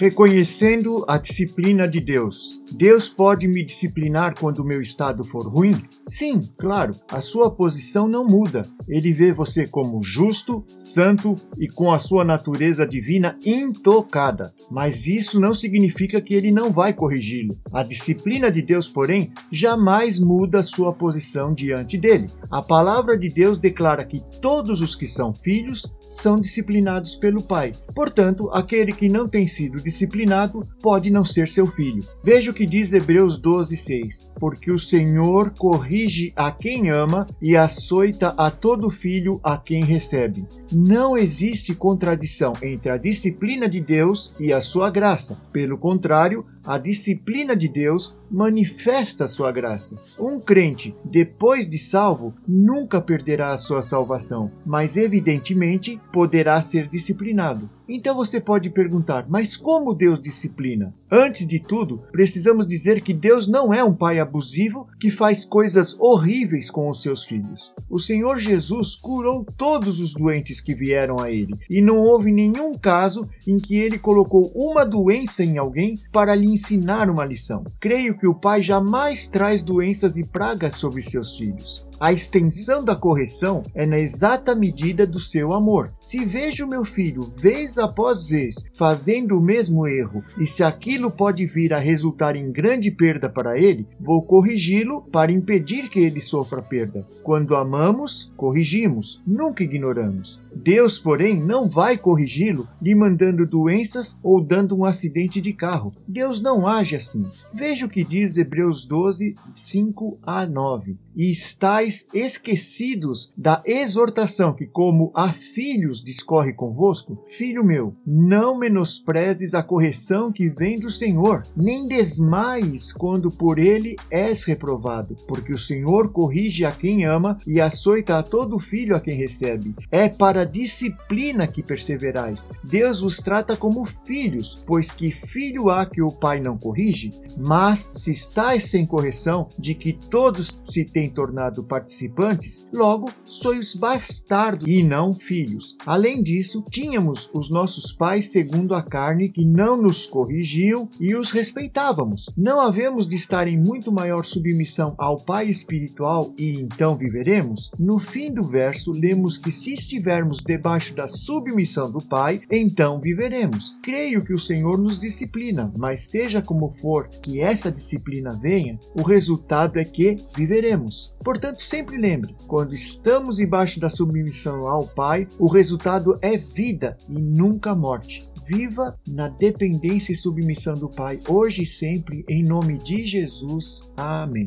Reconhecendo a disciplina de Deus. Deus pode me disciplinar quando o meu estado for ruim? Sim, claro, a sua posição não muda. Ele vê você como justo, santo e com a sua natureza divina intocada. Mas isso não significa que ele não vai corrigi-lo. A disciplina de Deus, porém, jamais muda sua posição diante dele. A palavra de Deus declara que todos os que são filhos são disciplinados pelo Pai. Portanto, aquele que não tem sido disciplinado pode não ser seu filho. Veja o que diz Hebreus 12:6. Porque o Senhor corrige a quem ama e açoita a todo filho a quem recebe. Não existe contradição entre a disciplina de Deus e a sua graça. Pelo contrário, a disciplina de Deus manifesta sua graça. Um crente, depois de salvo, nunca perderá a sua salvação, mas evidentemente poderá ser disciplinado. Então você pode perguntar: mas como Deus disciplina? Antes de tudo, precisamos dizer que Deus não é um pai abusivo que faz coisas horríveis com os seus filhos. O Senhor Jesus curou todos os doentes que vieram a ele, e não houve nenhum caso em que ele colocou uma doença em alguém para lhe ensinar uma lição. Creio que o pai jamais traz doenças e pragas sobre seus filhos. A extensão da correção é na exata medida do seu amor. Se vejo meu filho vez após vez fazendo o mesmo erro, e se aquilo pode vir a resultar em grande perda para ele, vou corrigi-lo para impedir que ele sofra perda. Quando amamos, corrigimos, nunca ignoramos. Deus, porém, não vai corrigi-lo lhe mandando doenças ou dando um acidente de carro. Deus não age assim. Veja o que diz Hebreus 12, 5 a 9 e estáis esquecidos da exortação que, como a filhos, discorre convosco? Filho meu, não menosprezes a correção que vem do Senhor, nem desmaies quando por ele és reprovado, porque o Senhor corrige a quem ama e açoita a todo filho a quem recebe. É para a disciplina que perseverais. Deus vos trata como filhos, pois que filho há que o pai não corrige? Mas se estáis sem correção, de que todos se têm tornado participantes, logo sois bastardos e não filhos. Além disso, tínhamos os nossos pais segundo a carne que não nos corrigiam e os respeitávamos. Não havemos de estar em muito maior submissão ao Pai espiritual e então viveremos? No fim do verso, lemos que se estivermos debaixo da submissão do Pai, então viveremos. Creio que o Senhor nos disciplina, mas seja como for que essa disciplina venha, o resultado é que viveremos. Portanto, sempre lembre: quando estamos embaixo da submissão ao Pai, o resultado é vida e nunca morte. Viva na dependência e submissão do Pai, hoje e sempre, em nome de Jesus. Amém.